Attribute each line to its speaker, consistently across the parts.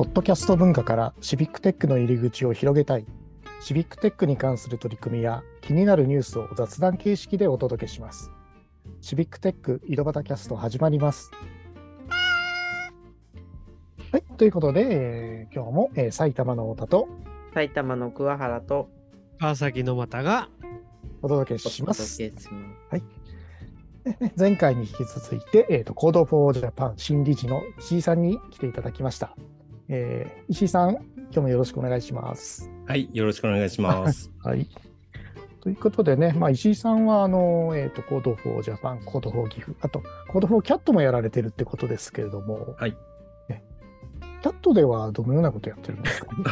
Speaker 1: ポッドキャスト文化からシビックテックの入り口を広げたい。シビックテックに関する取り組みや気になるニュースを雑談形式でお届けします。シビックテック井戸端キャスト始まります。はい、ということで、えー今日も、えー埼玉の太田と
Speaker 2: 埼玉の桑原と
Speaker 3: 川崎の又が
Speaker 1: お届け
Speaker 2: お
Speaker 1: します。
Speaker 2: 届けします。
Speaker 1: ね前回に引き続いて、えーと、 Code for Japan 新理事の石井さんに来ていただきました。えー石井さん、今日もよろしくお願いします。
Speaker 4: はい、よろしくお願いします。
Speaker 1: はい。ということでね、まあ、石井さんは、あの、えっ、と、 Code for Japan、 Code for 岐阜、あと、 Code for Cat もやられてるってことですけれども、
Speaker 4: はい。
Speaker 1: ねキャットではどのようなことやってるんですか？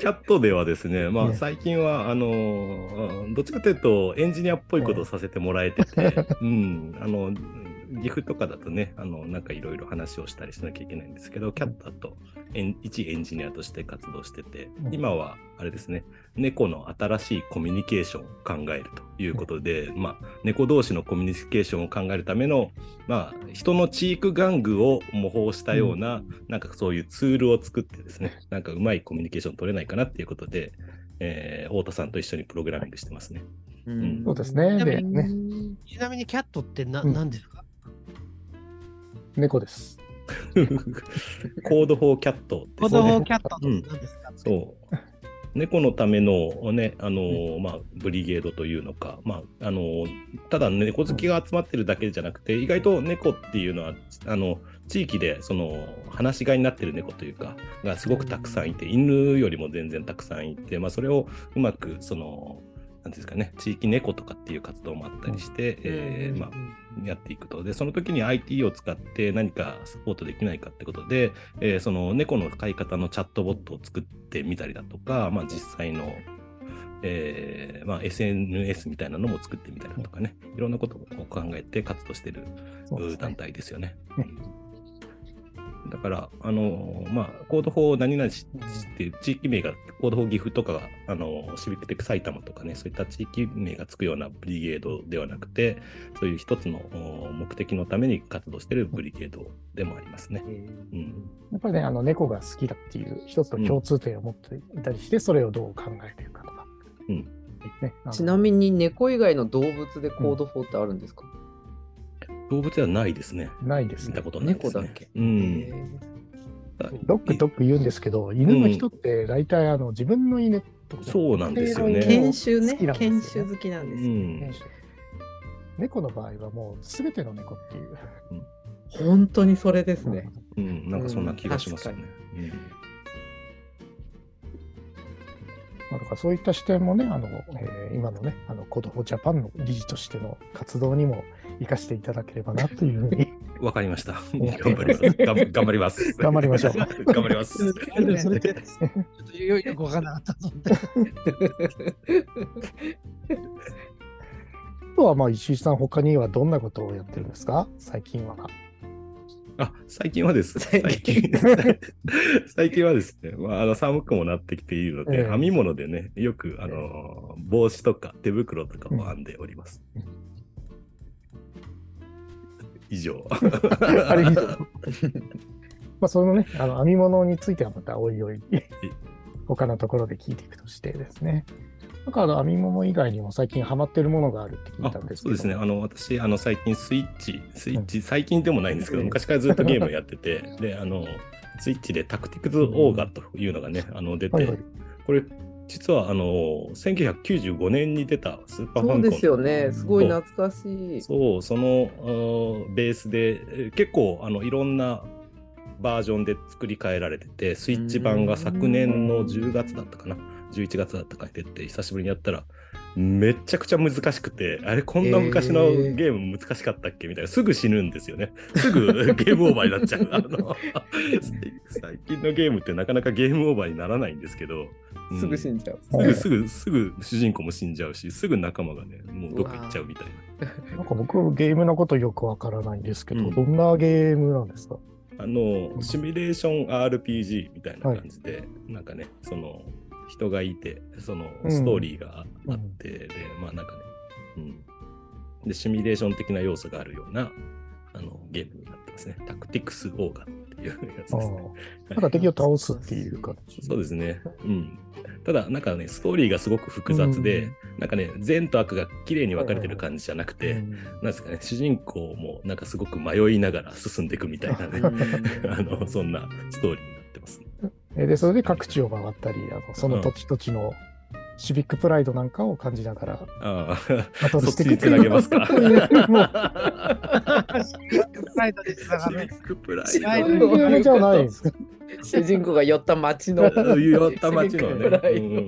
Speaker 4: キャットではですね、ま
Speaker 1: ね
Speaker 4: あ、最近は、あのー、どっちかというと、エンジニアっぽいことをさせてもらえてて、うん、あの、岐阜とかだとね、あの、なんかいろいろ話をしたりしなきゃいけないんですけど、キャットだと、エン一エンジニアとして活動してて
Speaker 1: う、ん。
Speaker 4: 今は、あれですね、猫の新しいコミュニケーションを考えるということで、まあ、猫同士のコミュニケーションを考えるための、まあ、人の知育玩具を模倣したような、なんかそういうツールを作ってですね、なんかうまいコミュニケーション取れないかなっていうことで、えー、太田さんと一緒にプログラミングしてますね。
Speaker 2: うん。
Speaker 1: そうですね。で、
Speaker 3: うん
Speaker 1: ね、
Speaker 3: ちなみにキャットってな、
Speaker 1: うん。
Speaker 3: なんですか？
Speaker 1: 猫です。
Speaker 4: Code for Catって
Speaker 3: Code for Catって
Speaker 4: うん
Speaker 3: 何ですか、
Speaker 4: そう。猫のためのね、あのーまあ、ブリゲードというのか、まあ、あのーただ猫好きが集まってるだけじゃなくて、意外と猫っていうのは、あの、地域で、その、放し飼いになってる猫というか、がすごくたくさんいて、犬よりも全然たくさんいて、まあ、それをうまく、その、ですかね、地域猫とかっていう活動もあったりして、えーまあ、やっていくと。で、その時に IT を使って何かサポートできないかってことで、えーその猫の飼い方のチャットボットを作ってみたりだとか、まあ、実際の、えーまあ、SNS みたいなのも作ってみたりだとかね、いろんなことを考えて活動してる団体ですよね。
Speaker 1: うん
Speaker 4: だから、あのまあ、コード法何々市っていう地域名が、Code for 岐阜とか、あのシビックテック埼玉とかね、そういった地域名がつくようなブリゲードではなくて、そういう一つのお目的のために活動しているブリゲードでもありますね。うん、
Speaker 1: やっぱりね、あの、猫が好きだっていう一つの共通点を持っていたりして、それをどう考えているかとか。
Speaker 4: うん。
Speaker 1: ね、
Speaker 2: ちなみに猫以外の動物でコードフォーってあるんですか、
Speaker 4: 動物ではないですね。
Speaker 1: ないですね
Speaker 4: 見た。ことないです、ね。
Speaker 2: 猫だっけ
Speaker 4: うん。
Speaker 1: ドッグドッグ言うんですけど、犬の人って大体あの自分の犬とか
Speaker 4: そうなんですよね
Speaker 2: 犬種ね
Speaker 1: 好きなんですよ
Speaker 2: 研修好きなんですよ、
Speaker 4: ん。
Speaker 1: 猫の場合はもう全ての猫っていう。
Speaker 2: 本当にそれですね、
Speaker 4: うん、なんかそんな気がしますよね。
Speaker 1: からそういった視点もね、あのえー今のね、あの Code for Japan の理事としての活動にも生かしていただければなというふうに
Speaker 4: うん わかりました。頑張ります。頑張ります。
Speaker 1: 頑 張りましょう
Speaker 4: 頑張ります。
Speaker 3: それで、ちょっとよよくわからなかったぞって。
Speaker 1: あとはまあ石井さん、他にはどんなことをやってるんですか最近は。
Speaker 4: あ、最近はですね、
Speaker 2: 最
Speaker 4: 最近、最近はですね、まあ、あの寒くもなってきているので、
Speaker 1: ええ。
Speaker 4: 編み物でね、よく、あの、帽子とか手袋とかを編んでおります。
Speaker 1: うん。
Speaker 4: 以上。
Speaker 1: あれ以上。まあそのね、あの編み物についてはまたおいおい、他のところで聞いていくとしてですね。なんかあの編み物以外にも最近ハマってるものがあるって聞い
Speaker 4: あ
Speaker 1: たんですけど。
Speaker 4: そうですね、あの私、あの最近スイッチ、スイッチ、
Speaker 1: う
Speaker 4: 最近でもないんですけど、
Speaker 1: ええ
Speaker 4: 昔からずっとゲームやってて、で、あの、スイッチでタクティクスオーガというのがね、あの出て、
Speaker 1: はいはい。
Speaker 4: これ、実はあの1995年に出たスーパーファミコン。
Speaker 2: そうですよね。すごい懐かしい。
Speaker 4: そう、そのベースで、えー結構あのいろんなバージョンで作り変えられてて、スイッチ版が昨年の10月だったかな、11月だったかに出て、久しぶりにやったら、めっちゃくちゃ難しくて、あれ、こんな昔のゲーム難しかったっけみたいな、すぐ死ぬんですよね。すぐ ゲームオーバーになっちゃう。あの最近のゲームってなかなかゲームオーバーにならないんですけど、うん
Speaker 2: すぐ死んじゃう、
Speaker 4: すぐすぐすぐ主人公も死んじゃうし、すぐ仲間がね、もうどっか行っちゃうみたいな。
Speaker 1: なんか僕、ゲームのことよくわからないんですけど、
Speaker 4: うん
Speaker 1: どんなゲームなんですか？
Speaker 4: あの、シミュレーション RPG みたいな感じで、なんかね、その、人がいて、その
Speaker 1: うん
Speaker 4: ストーリーがあって、で、まあなんかね、うん。で、シミュレーション的な要素があるような、あの、ゲームになってますね。タクティクスオーガっていうやつ
Speaker 1: あ
Speaker 4: ですね。
Speaker 1: あなんか敵を倒すっていう感じ。
Speaker 4: そうですね。うん。ただ、なんかね、ストーリーがすごく複雑で、
Speaker 1: うん
Speaker 4: なんかね、善と悪が綺麗に分かれてる感じじゃなくて、
Speaker 1: うん
Speaker 4: なんですかね、主人公もなんかすごく迷いながら進んでいくみたいなね、あの、そんなストーリーになってます、ね。
Speaker 1: えで、それで各地を回ったり、あのその土地土地のシビックプライドなんかを感じながら
Speaker 4: ああ、
Speaker 1: ル
Speaker 4: そっちに
Speaker 1: していく
Speaker 4: つなげますか。
Speaker 1: と いうもう
Speaker 3: サイドでつながる
Speaker 4: シビックプライ
Speaker 3: シビッ
Speaker 4: ド。
Speaker 1: じゃないですか。
Speaker 2: 主人公が寄った町の。
Speaker 4: 寄った町のね、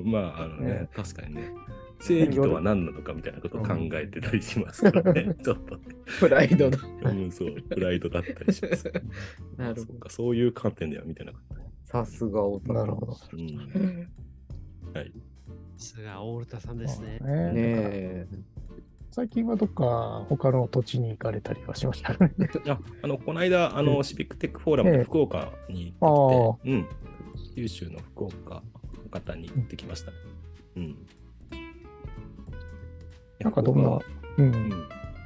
Speaker 4: まあ、あのね
Speaker 1: ね、
Speaker 4: 確かにね、正義とは何なのかみたいなことを考えてたりしますからね、ちょっとね。
Speaker 2: プライドの。
Speaker 4: うん、そう、プライドだったりします。
Speaker 2: なるほど。
Speaker 4: そうか、そういう観点では見てなかった。
Speaker 2: さすがオタ
Speaker 1: なるほど。
Speaker 4: うん、はい。
Speaker 3: さすが大田さんですね。
Speaker 1: ね
Speaker 2: ねえ。
Speaker 1: 最近はどっか他の土地に行かれたりはしましたね。
Speaker 4: あ、あの、この間、あ
Speaker 1: え
Speaker 4: の、シビックテックフォーラム
Speaker 1: ええ
Speaker 4: で福岡に
Speaker 1: あ
Speaker 4: 行ってきて、うん。九州の福岡の方に行ってきましたね。うん。
Speaker 1: なんかどんな、う
Speaker 4: うんん、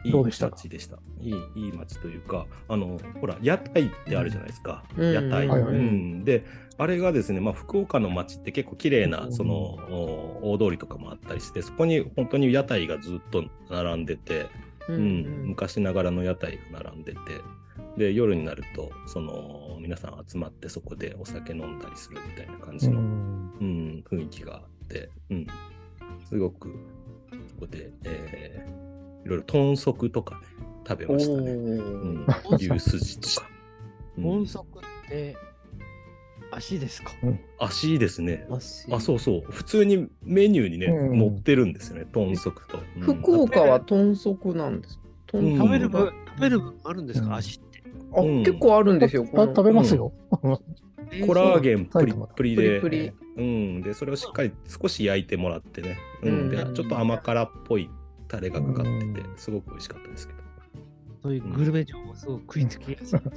Speaker 4: いい街でした。いい、いい街というか、あの、ほら、屋台ってあるじゃないですか。
Speaker 2: うん
Speaker 4: 屋台、
Speaker 1: はいはい
Speaker 4: うん。で、あれがですね、まあ、福岡の街って結構綺麗な、その、お大通りとかもあったりして、そこに本当に屋台がずっと並んでて、
Speaker 2: う
Speaker 4: うん昔ながらの屋台が並んでて、で、夜になると、その、皆さん集まってそこでお酒飲んだりするみたいな感じ
Speaker 1: う
Speaker 4: の、
Speaker 1: ん
Speaker 4: うん、雰囲気があって、うん、すごく、そこで、えーいろいろ豚足とかね、食べましたね。うん。
Speaker 2: お、
Speaker 4: 牛すじとか。うん。
Speaker 3: 音速って足ですか？
Speaker 4: 足ですね。
Speaker 2: ー
Speaker 4: あ、そうそう。普通にメニューにね、
Speaker 1: うん。
Speaker 4: 載ってるんですよね、豚足と。うん。
Speaker 2: 福岡は豚足なんです。豚
Speaker 4: うん。
Speaker 3: 食べる分、食べる分あるんですか、
Speaker 1: うん。
Speaker 3: 足って。
Speaker 2: あ、
Speaker 4: うん。
Speaker 2: 結構あるんですよ。
Speaker 1: あ食べますよ。
Speaker 4: コラーゲンプリプリで、
Speaker 2: プリ。
Speaker 4: うん、で、それをしっかり少し焼いてもらってね、うん、で
Speaker 2: うん。
Speaker 4: ちょっと甘辛っぽいタレがかかってて
Speaker 1: う、
Speaker 4: すごく美味しかったですけど。
Speaker 3: そういうグルメ情報すごく食いつきやすい。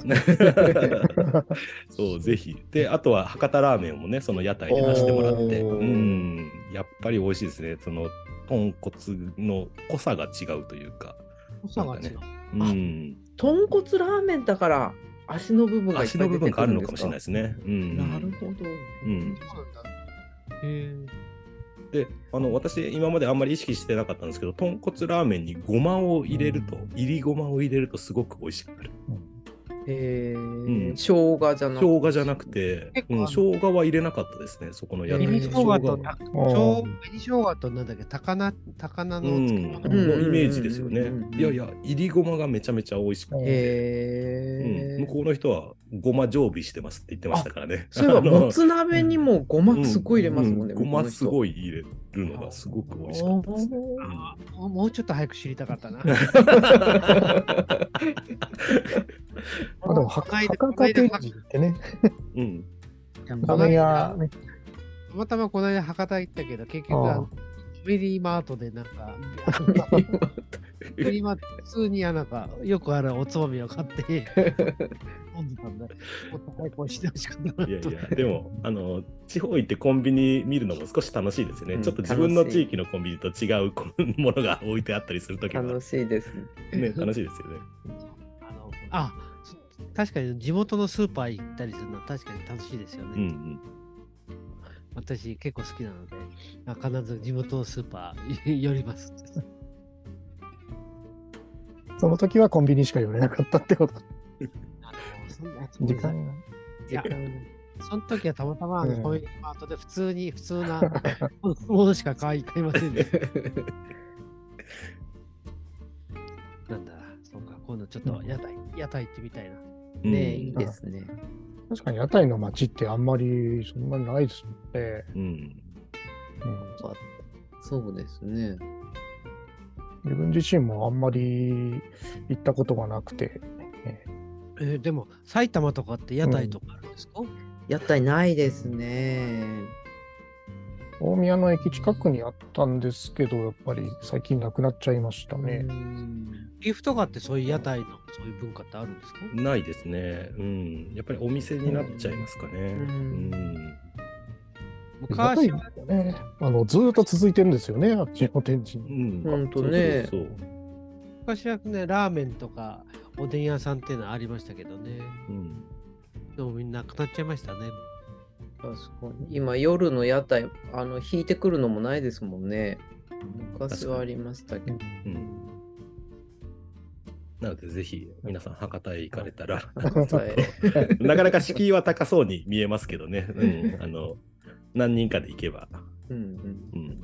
Speaker 4: そう、ぜひ。で、あとは博多ラーメンもね、その屋台で出してもらって、うん、やっぱり美味しいですね。その豚骨の濃さが違うというか、
Speaker 3: 濃さが違う。
Speaker 4: うん、
Speaker 2: 豚骨ラーメンだから足の部分が
Speaker 4: 足の部分があ
Speaker 2: る
Speaker 4: のかもしれないですね。うん、
Speaker 2: なるほど。
Speaker 4: うん、
Speaker 3: そうなんだ。へえ。
Speaker 4: であの私今まであんまり意識してなかったんですけど豚骨ラーメンにごまを入れると、
Speaker 1: うん。
Speaker 4: 入りごまを入れるとすごく美味しくなる
Speaker 2: えー
Speaker 4: うん。
Speaker 2: 生姜じゃなく
Speaker 4: 生姜じゃなくて、うん、生姜は入れなかったですねそこの屋台
Speaker 2: えー
Speaker 3: 紅生姜と、生姜紅生姜となんだっけ、高菜、高菜の
Speaker 4: うん、
Speaker 3: 漬物。
Speaker 2: うん
Speaker 4: のイメージですよね、いやいや入りごまがめちゃめちゃ美味しくて、
Speaker 2: へー。
Speaker 4: うん向こうの人はごま常備してますって言ってましたからね。
Speaker 2: そういえば、もつ鍋にもごますごい入れますもんね。
Speaker 4: うごますごい入れるのがすごく美味しかったです。ね。
Speaker 3: もうちょっと早く知りたかったな。
Speaker 1: あでも、は
Speaker 3: この間
Speaker 1: 博多天神ってね、
Speaker 4: うん、
Speaker 3: たまたまこの間博多行ったけど、結局ファミリーマートでなんか、ファミリーマート普通にあなんか、よくあるおつまみを買って飲んでたんだ。もっと早くしてほしかったないと。
Speaker 4: やいや、でも、あの、地方行ってコンビニ見るのも少し楽しいですよね。
Speaker 2: うん
Speaker 4: ちょっと自分の地域のコンビニと違うこうものが置いてあったりするときは、
Speaker 2: 楽しいですね。
Speaker 4: ね、楽しいですよね。
Speaker 3: あのあそ確かに地元のスーパー行ったりするのは確かに楽しいですよね。
Speaker 4: うんうん。
Speaker 3: 私結構好きなので、あ必ず地元のスーパー寄ります。
Speaker 1: その時はコンビニしか寄れなかったってこと。時間が。
Speaker 3: いやその時はたまたまあの
Speaker 1: うん
Speaker 3: ファミリーマートで普通に普通な ものしか買い買いませんでした。なんだ、そうか、今度ちょっと屋台、屋台行ってみたいな。
Speaker 4: うん
Speaker 2: ねいいですね。
Speaker 1: 確かに屋台の街ってあんまりそんなにないですもんね。
Speaker 4: うん。
Speaker 1: うん
Speaker 2: そうですね。
Speaker 1: 自分自身もあんまり行ったことがなくて、
Speaker 3: えーでも、埼玉とかって屋台とかあるんですか、
Speaker 2: 屋台ないですね。
Speaker 1: 大宮の駅近くにあったんですけど、やっぱり最近なくなっちゃいましたね。
Speaker 3: 岐阜とかってそういう屋台のそういう文化ってあるんですか？
Speaker 4: ないですね。うん。やっぱりお店になっちゃいますかね。う
Speaker 2: うん
Speaker 4: ん。
Speaker 3: 昔は
Speaker 1: ね、あのずーっと続いてるんですよね、あっちの天神。
Speaker 4: うん。
Speaker 2: ほんとね
Speaker 3: 昔はね、ラーメンとかおでん屋さんっていうのはありましたけどね。
Speaker 4: そう。うん。
Speaker 3: でもみんななくなっちゃいましたね。
Speaker 2: 確かに。今、夜の屋台、あの、引いてくるのもないですもんね。昔はありましたけど。
Speaker 4: うん。なので、ぜひ皆さん、博多へ行かれたら、なかなか敷居は高そうに見えますけどね。うん。あの、何人かで行けば。
Speaker 2: うんうん。
Speaker 4: うん。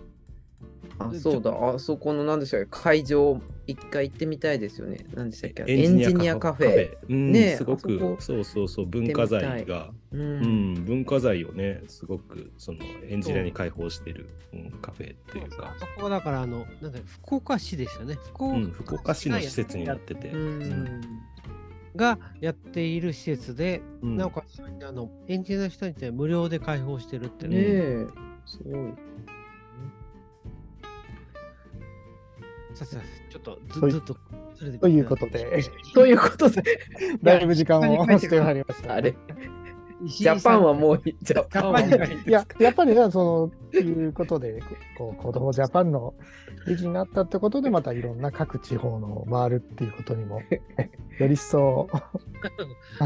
Speaker 2: あ、そうだ。あそこの何でしたっけ？会場、一回行ってみたいですよね。何でしたっけ？エンジニアカフェ。。
Speaker 4: うん、
Speaker 2: ねえ
Speaker 4: すごく
Speaker 2: あそ
Speaker 4: うそうそう、文化財が、
Speaker 2: う。
Speaker 4: うんん、文化財をね、すごく、その、エンジニアに開放してる、うん、カフェっていうか
Speaker 3: あ、そこはだから、あの、なんだ福岡市ですよね。福岡,、
Speaker 4: うん、福岡市の施設になってて。
Speaker 3: がやっている施設で、
Speaker 4: うん
Speaker 3: なおかつあのエンジニアの人に無料で開放してるって
Speaker 2: ね
Speaker 3: ね。
Speaker 2: え。すごい。
Speaker 3: ちょっとず
Speaker 1: とい。
Speaker 3: ずっと
Speaker 1: ということで、
Speaker 2: ということで、
Speaker 1: だいぶ時間をしてまいりました。
Speaker 2: あれ、
Speaker 3: ジ
Speaker 2: ジャパンはもういい、ジャパンはい
Speaker 1: や、やっぱりね、その、いうことで、こう、子供ジャパンの理事になったってことで、またいろんな各地方の回るっていうことにも、より一層、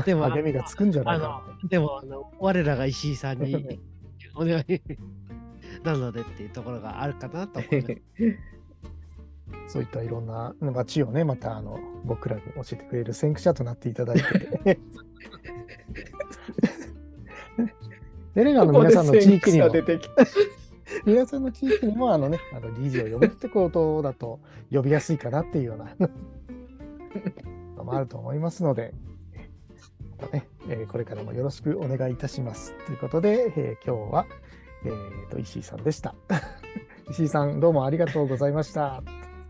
Speaker 3: でも
Speaker 1: 励みがつくんじゃな
Speaker 3: あ
Speaker 1: いか
Speaker 3: のでもあの我らが石井さんにお願いなのでっていうところがあるかなと思います。
Speaker 1: な。そういったいろんな街をね、また、あの、僕らに教えてくれる先駆者となっていただいて、デレガの皆さんの地域にも。皆さんの地域にも、あのね、あの理事を呼ぶってことだと呼びやすいかなっていうようなのもあると思いますので、ねえーこれからもよろしくお願いいたします。ということで、えー今日は、えーと石井さんでした。石井さん、どうもありがとうございました。